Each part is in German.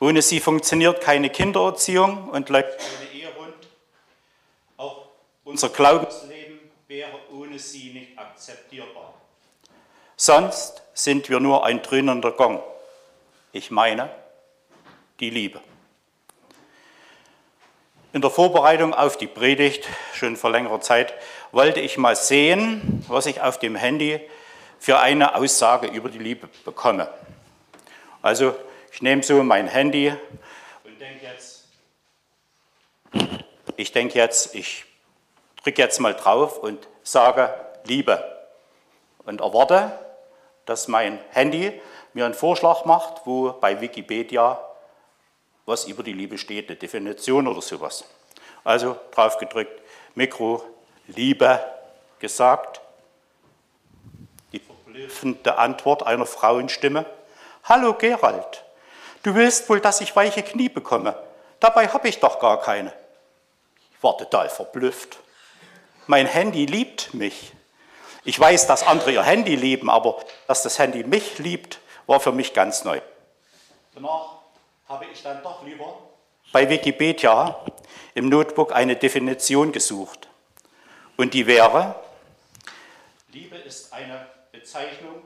ohne sie funktioniert keine Kindererziehung und läuft ohne Ehe rund. Auch unser Glaubensleben wäre ohne sie nicht akzeptierbar. Sonst sind wir nur ein dröhnender Gong. Ich meine die Liebe. In der Vorbereitung auf die Predigt, schon vor längerer Zeit, wollte ich mal sehen, was ich auf dem Handy für eine Aussage über die Liebe bekomme. Also ich nehme so mein Handy und denke jetzt, ich denke jetzt, ich drücke jetzt mal drauf und sage Liebe und erwarte, dass mein Handy mir einen Vorschlag macht, wo bei Wikipedia was über die Liebe steht, eine Definition oder sowas. Also drauf gedrückt, Mikro, Liebe gesagt. Die verblüffende Antwort einer Frauenstimme. Hallo Gerald, Du willst wohl, dass ich weiche Knie bekomme. Dabei habe ich doch gar keine. Ich war total verblüfft. Mein Handy liebt mich. Ich weiß, dass andere ihr Handy lieben, aber dass das Handy mich liebt, war für mich ganz neu. Danach habe ich dann doch lieber bei Wikipedia im Notebook eine Definition gesucht. Und die wäre, Liebe ist eine Bezeichnung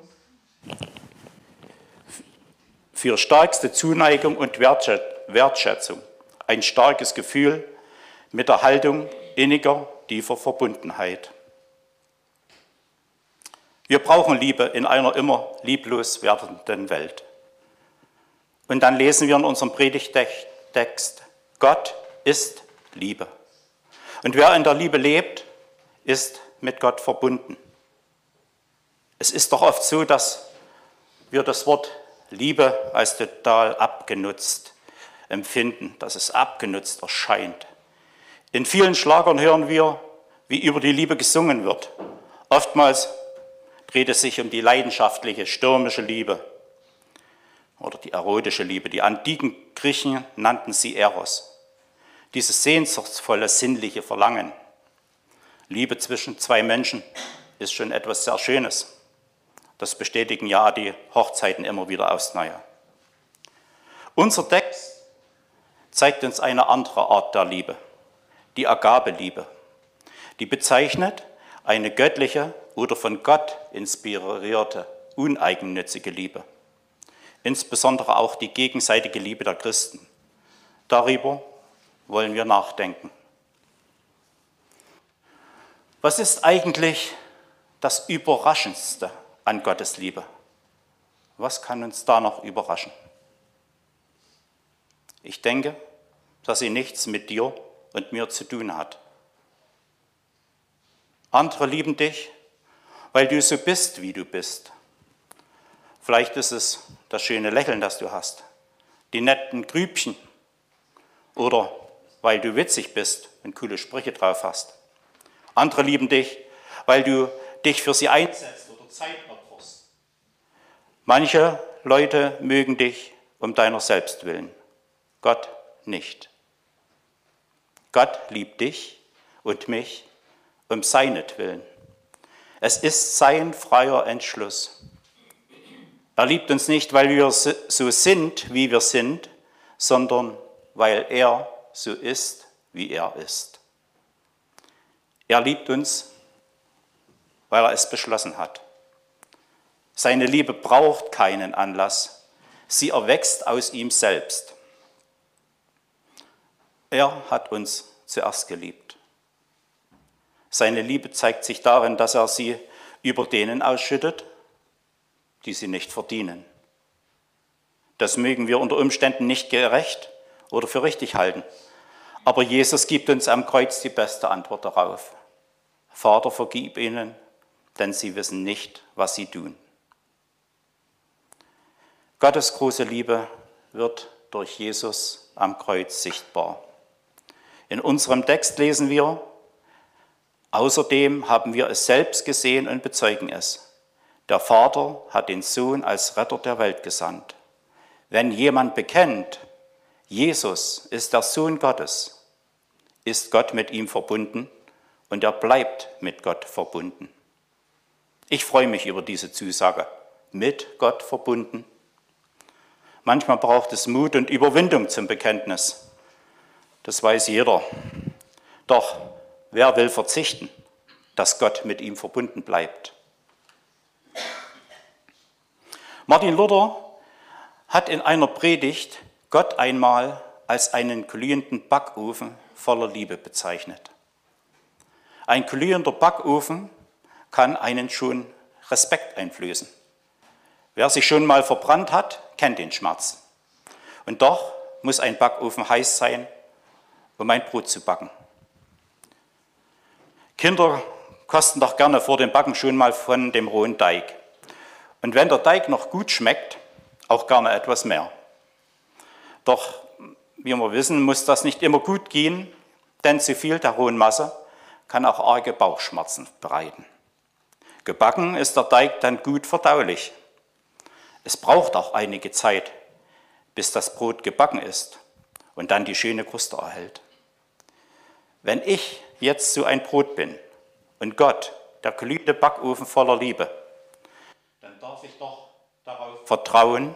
für stärkste Zuneigung und Wertschätzung, ein starkes Gefühl mit der Haltung inniger, tiefer Verbundenheit. Wir brauchen Liebe in einer immer lieblos werdenden Welt. Und dann lesen wir in unserem Predigtext, Gott ist Liebe. Und wer in der Liebe lebt, ist mit Gott verbunden. Es ist doch oft so, dass wir das Wort Liebe als total abgenutzt empfinden, dass es abgenutzt erscheint. In vielen Schlagern hören wir, wie über die Liebe gesungen wird. Oftmals dreht es sich um die leidenschaftliche, stürmische Liebe oder die erotische Liebe. Die antiken Griechen nannten sie Eros. Dieses sehnsuchtsvolle, sinnliche Verlangen. Liebe zwischen zwei Menschen ist schon etwas sehr Schönes. Das bestätigen ja die Hochzeiten immer wieder aufs Neue. Unser Text zeigt uns eine andere Art der Liebe, die Agabeliebe. Die bezeichnet eine göttliche oder von Gott inspirierte, uneigennützige Liebe. Insbesondere auch die gegenseitige Liebe der Christen. Darüber wollen wir nachdenken. Was ist eigentlich das Überraschendste an Gottes Liebe. Was kann uns da noch überraschen? Ich denke, dass sie nichts mit dir und mir zu tun hat. Andere lieben dich, weil du so bist, wie du bist. Vielleicht ist es das schöne Lächeln, das du hast, die netten Grübchen oder weil du witzig bist und coole Sprüche drauf hast. Andere lieben dich, weil du dich für sie einsetzt oder Zeit Manche Leute mögen dich um deiner selbst willen, Gott nicht. Gott liebt dich und mich um seinetwillen. Es ist sein freier Entschluss. Er liebt uns nicht, weil wir so sind, wie wir sind, sondern weil er so ist, wie er ist. Er liebt uns, weil er es beschlossen hat. Seine Liebe braucht keinen Anlass. Sie erwächst aus ihm selbst. Er hat uns zuerst geliebt. Seine Liebe zeigt sich darin, dass er sie über denen ausschüttet, die sie nicht verdienen. Das mögen wir unter Umständen nicht gerecht oder für richtig halten. Aber Jesus gibt uns am Kreuz die beste Antwort darauf. Vater, vergib ihnen, denn sie wissen nicht, was sie tun. Gottes große Liebe wird durch Jesus am Kreuz sichtbar. In unserem Text lesen wir, außerdem haben wir es selbst gesehen und bezeugen es. Der Vater hat den Sohn als Retter der Welt gesandt. Wenn jemand bekennt, Jesus ist der Sohn Gottes, ist Gott mit ihm verbunden und er bleibt mit Gott verbunden. Ich freue mich über diese Zusage, mit Gott verbunden. Manchmal braucht es Mut und Überwindung zum Bekenntnis. Das weiß jeder. Doch wer will verzichten, dass Gott mit ihm verbunden bleibt? Martin Luther hat in einer Predigt Gott einmal als einen glühenden Backofen voller Liebe bezeichnet. Ein glühender Backofen kann einen schon Respekt einflößen. Wer sich schon mal verbrannt hat, kennt den Schmerz. Und doch muss ein Backofen heiß sein, um ein Brot zu backen. Kinder kosten doch gerne vor dem Backen schon mal von dem rohen Teig. Und wenn der Teig noch gut schmeckt, auch gerne etwas mehr. Doch, wie wir wissen, muss das nicht immer gut gehen, denn zu viel der rohen Masse kann auch arge Bauchschmerzen bereiten. Gebacken ist der Teig dann gut verdaulich. Es braucht auch einige Zeit, bis das Brot gebacken ist und dann die schöne Kruste erhält. Wenn ich jetzt so ein Brot bin und Gott, der glühende Backofen voller Liebe, dann darf ich doch darauf vertrauen,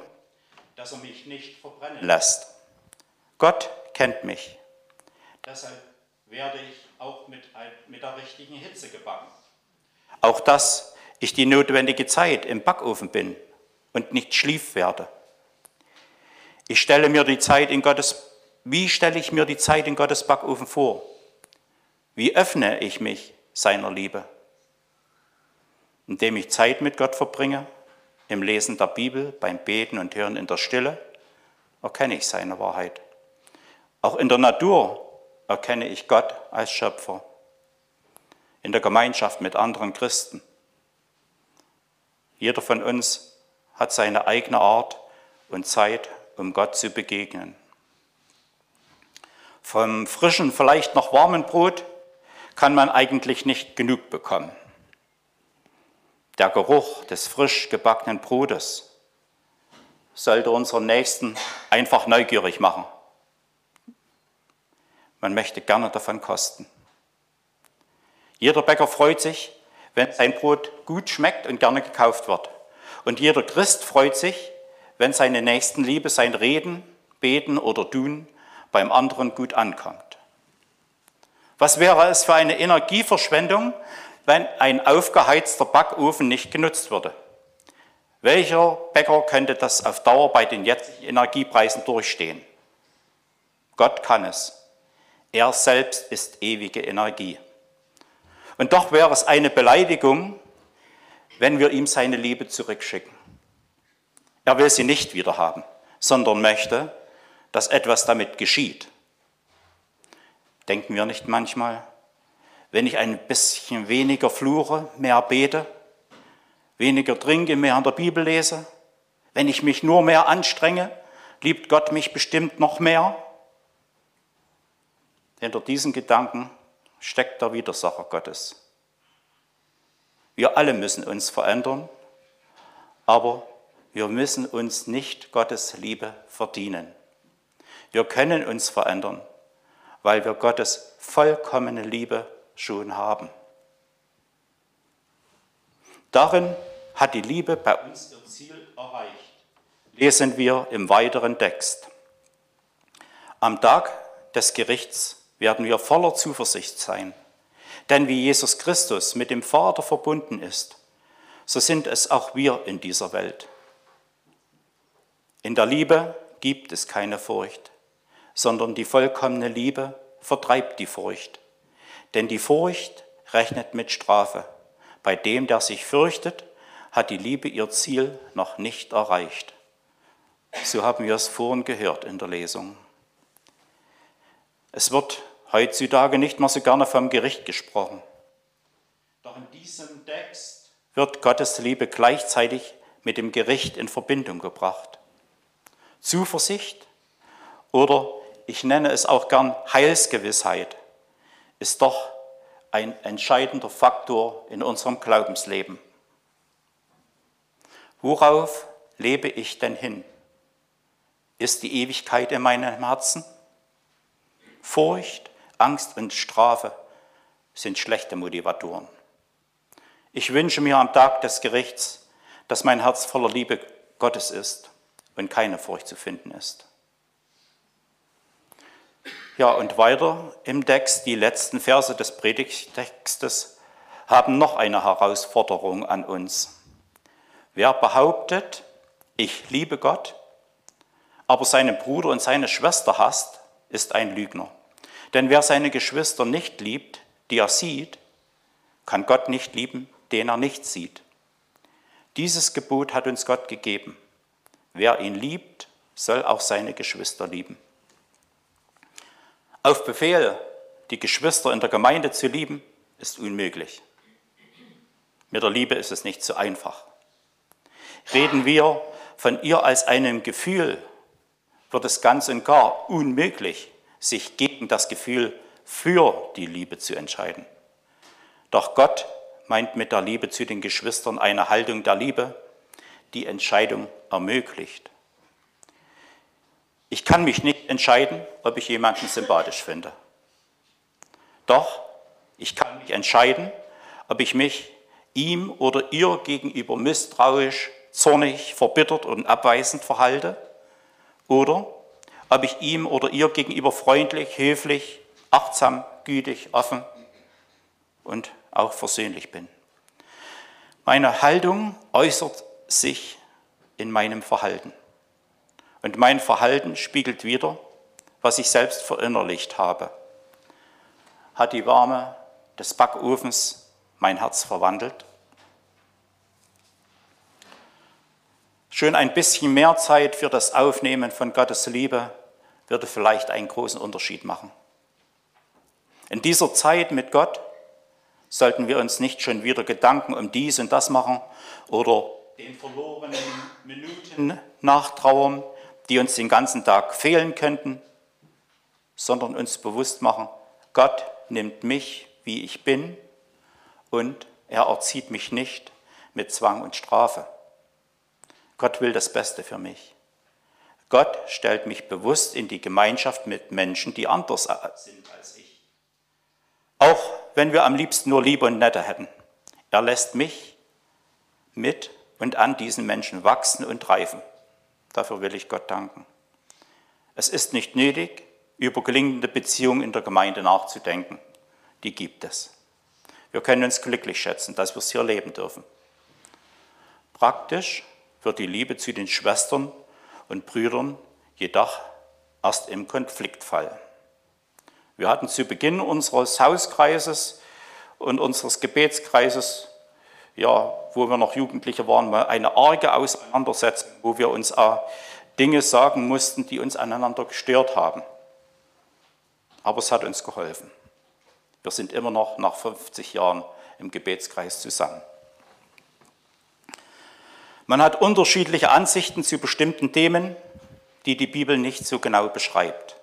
dass er mich nicht verbrennen lässt. Gott kennt mich. Deshalb werde ich auch mit, mit der richtigen Hitze gebacken. Auch dass ich die notwendige Zeit im Backofen bin und nicht schlief werde. Ich stelle mir die Zeit in Gottes, wie stelle ich mir die Zeit in Gottes Backofen vor? Wie öffne ich mich seiner Liebe? Indem ich Zeit mit Gott verbringe, im Lesen der Bibel, beim Beten und Hören in der Stille, erkenne ich seine Wahrheit. Auch in der Natur erkenne ich Gott als Schöpfer. In der Gemeinschaft mit anderen Christen. Jeder von uns hat seine eigene Art und Zeit, um Gott zu begegnen. Vom frischen, vielleicht noch warmen Brot kann man eigentlich nicht genug bekommen. Der Geruch des frisch gebackenen Brotes sollte unseren Nächsten einfach neugierig machen. Man möchte gerne davon kosten. Jeder Bäcker freut sich, wenn sein Brot gut schmeckt und gerne gekauft wird. Und jeder Christ freut sich, wenn seine Nächstenliebe, sein Reden, Beten oder Tun beim anderen gut ankommt. Was wäre es für eine Energieverschwendung, wenn ein aufgeheizter Backofen nicht genutzt würde? Welcher Bäcker könnte das auf Dauer bei den jetzigen Energiepreisen durchstehen? Gott kann es. Er selbst ist ewige Energie. Und doch wäre es eine Beleidigung, wenn wir ihm seine Liebe zurückschicken. Er will sie nicht wiederhaben, sondern möchte, dass etwas damit geschieht. Denken wir nicht manchmal, wenn ich ein bisschen weniger fluche, mehr bete, weniger trinke, mehr an der Bibel lese, wenn ich mich nur mehr anstrenge, liebt Gott mich bestimmt noch mehr? Hinter diesen Gedanken steckt der Widersacher Gottes. Wir alle müssen uns verändern, aber wir müssen uns nicht Gottes Liebe verdienen. Wir können uns verändern, weil wir Gottes vollkommene Liebe schon haben. Darin hat die Liebe bei uns ihr Ziel erreicht, lesen wir im weiteren Text. Am Tag des Gerichts werden wir voller Zuversicht sein. Denn wie Jesus Christus mit dem Vater verbunden ist, so sind es auch wir in dieser Welt. In der Liebe gibt es keine Furcht, sondern die vollkommene Liebe vertreibt die Furcht. Denn die Furcht rechnet mit Strafe. Bei dem, der sich fürchtet, hat die Liebe ihr Ziel noch nicht erreicht. So haben wir es vorhin gehört in der Lesung. Es wird heutzutage nicht mehr so gerne vom Gericht gesprochen. Doch in diesem Text wird Gottes Liebe gleichzeitig mit dem Gericht in Verbindung gebracht. Zuversicht oder ich nenne es auch gern Heilsgewissheit, ist doch ein entscheidender Faktor in unserem Glaubensleben. Worauf lebe ich denn hin? Ist die Ewigkeit in meinem Herzen? Furcht, Angst und Strafe sind schlechte Motivatoren. Ich wünsche mir am Tag des Gerichts, dass mein Herz voller Liebe Gottes ist und keine Furcht zu finden ist. Ja, und weiter im Text, die letzten Verse des Predigtextes haben noch eine Herausforderung an uns. Wer behauptet, ich liebe Gott, aber seinen Bruder und seine Schwester hasst, ist ein Lügner. Denn wer seine Geschwister nicht liebt, die er sieht, kann Gott nicht lieben, den er nicht sieht. Dieses Gebot hat uns Gott gegeben. Wer ihn liebt, soll auch seine Geschwister lieben. Auf Befehl, die Geschwister in der Gemeinde zu lieben, ist unmöglich. Mit der Liebe ist es nicht so einfach. Reden wir von ihr als einem Gefühl, wird es ganz und gar unmöglich, sich gegen das Gefühl für die Liebe zu entscheiden. Doch Gott meint mit der Liebe zu den Geschwistern eine Haltung der Liebe, die Entscheidung ermöglicht. Ich kann mich nicht entscheiden, ob ich jemanden sympathisch finde. Doch ich kann mich entscheiden, ob ich mich ihm oder ihr gegenüber misstrauisch, zornig, verbittert und abweisend verhalte oder ob ich ihm oder ihr gegenüber freundlich, höflich, achtsam, gütig, offen und auch versöhnlich bin. Meine Haltung äußert sich in meinem Verhalten. Und mein Verhalten spiegelt wider, was ich selbst verinnerlicht habe. Hat die Wärme des Backofens mein Herz verwandelt? Schon ein bisschen mehr Zeit für das Aufnehmen von Gottes Liebe würde vielleicht einen großen Unterschied machen. In dieser Zeit mit Gott sollten wir uns nicht schon wieder Gedanken um dies und das machen oder den verlorenen Minuten nachtrauern, die uns den ganzen Tag fehlen könnten, sondern uns bewusst machen, Gott nimmt mich, wie ich bin, und er erzieht mich nicht mit Zwang und Strafe. Gott will das Beste für mich. Gott stellt mich bewusst in die Gemeinschaft mit Menschen, die anders sind als ich. Auch wenn wir am liebsten nur Liebe und Nette hätten. Er lässt mich mit und an diesen Menschen wachsen und reifen. Dafür will ich Gott danken. Es ist nicht nötig, über gelingende Beziehungen in der Gemeinde nachzudenken. Die gibt es. Wir können uns glücklich schätzen, dass wir es hier leben dürfen. Praktisch wird die Liebe zu den Schwestern und Brüdern jedoch erst im Konfliktfall. Wir hatten zu Beginn unseres Hauskreises und unseres Gebetskreises, ja, wo wir noch Jugendliche waren, mal eine arge Auseinandersetzung, wo wir uns auch Dinge sagen mussten, die uns aneinander gestört haben. Aber es hat uns geholfen. Wir sind immer noch nach 50 Jahren im Gebetskreis zusammen. Man hat unterschiedliche Ansichten zu bestimmten Themen, die die Bibel nicht so genau beschreibt.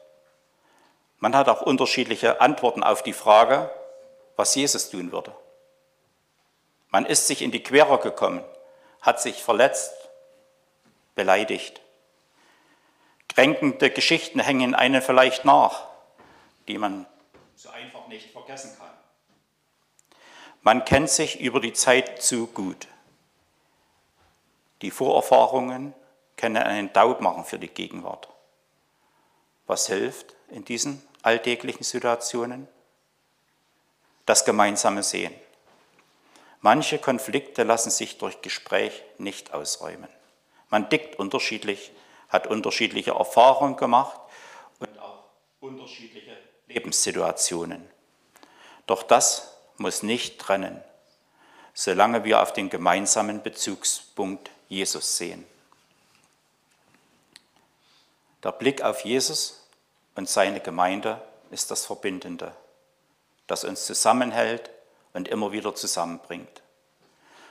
Man hat auch unterschiedliche Antworten auf die Frage, was Jesus tun würde. Man ist sich in die Quere gekommen, hat sich verletzt, beleidigt. Kränkende Geschichten hängen einen vielleicht nach, die man so einfach nicht vergessen kann. Man kennt sich über die Zeit zu gut. Die Vorerfahrungen können einen Taub machen für die Gegenwart. Was hilft in diesen alltäglichen Situationen? Das gemeinsame Sehen. Manche Konflikte lassen sich durch Gespräch nicht ausräumen. Man dickt unterschiedlich, hat unterschiedliche Erfahrungen gemacht und auch unterschiedliche Lebenssituationen. Doch das muss nicht trennen, solange wir auf den gemeinsamen Bezugspunkt Jesus sehen. Der Blick auf Jesus und seine Gemeinde ist das Verbindende, das uns zusammenhält und immer wieder zusammenbringt.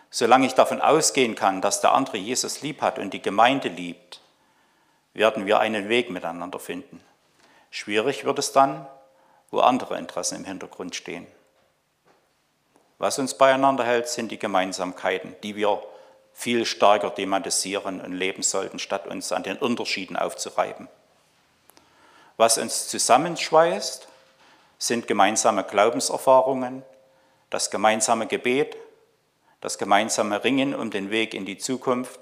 Solange ich davon ausgehen kann, dass der andere Jesus lieb hat und die Gemeinde liebt, werden wir einen Weg miteinander finden. Schwierig wird es dann, wo andere Interessen im Hintergrund stehen. Was uns beieinander hält, sind die Gemeinsamkeiten, die wir viel stärker thematisieren und leben sollten, statt uns an den Unterschieden aufzureiben. Was uns zusammenschweißt, sind gemeinsame Glaubenserfahrungen, das gemeinsame Gebet, das gemeinsame Ringen um den Weg in die Zukunft,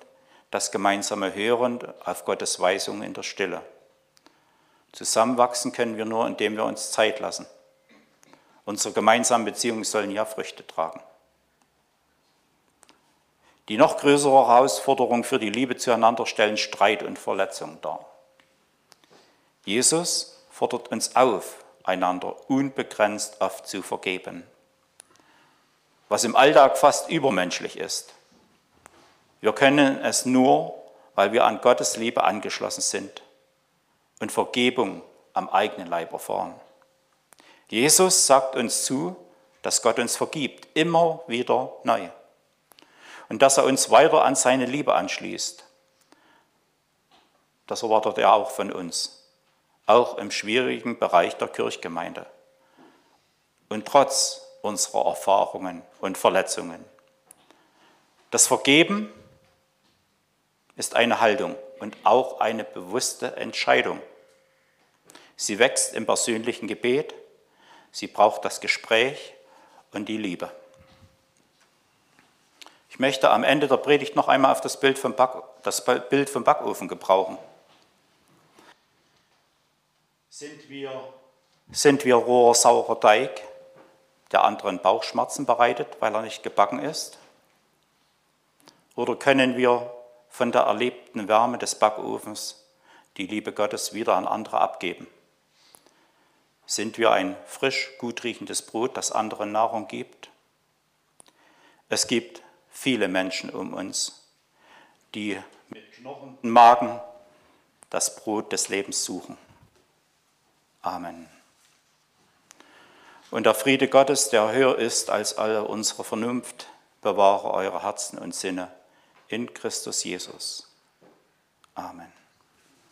das gemeinsame Hören auf Gottes Weisung in der Stille. Zusammenwachsen können wir nur, indem wir uns Zeit lassen. Unsere gemeinsamen Beziehungen sollen ja Früchte tragen. Die noch größere Herausforderung für die Liebe zueinander stellen Streit und Verletzung dar. Jesus fordert uns auf, einander unbegrenzt oft zu vergeben, was im Alltag fast übermenschlich ist. Wir können es nur, weil wir an Gottes Liebe angeschlossen sind und Vergebung am eigenen Leib erfahren. Jesus sagt uns zu, dass Gott uns vergibt, immer wieder neu. Und dass er uns weiter an seine Liebe anschließt. Das erwartet er auch von uns, auch im schwierigen Bereich der Kirchgemeinde. Und trotz unserer Erfahrungen und Verletzungen. Das Vergeben ist eine Haltung und auch eine bewusste Entscheidung. Sie wächst im persönlichen Gebet, sie braucht das Gespräch und die Liebe. Ich möchte am Ende der Predigt noch einmal auf das Bild vom, Back, das Bild vom Backofen gebrauchen. Sind wir, sind wir roher, saurer Teig, der anderen Bauchschmerzen bereitet, weil er nicht gebacken ist? Oder können wir von der erlebten Wärme des Backofens die Liebe Gottes wieder an andere abgeben? Sind wir ein frisch, gut riechendes Brot, das anderen Nahrung gibt? Es gibt viele Menschen um uns, die mit knurrenden Magen das Brot des Lebens suchen. Amen. Und der Friede Gottes, der höher ist als alle unsere Vernunft, bewahre eure Herzen und Sinne in Christus Jesus. Amen.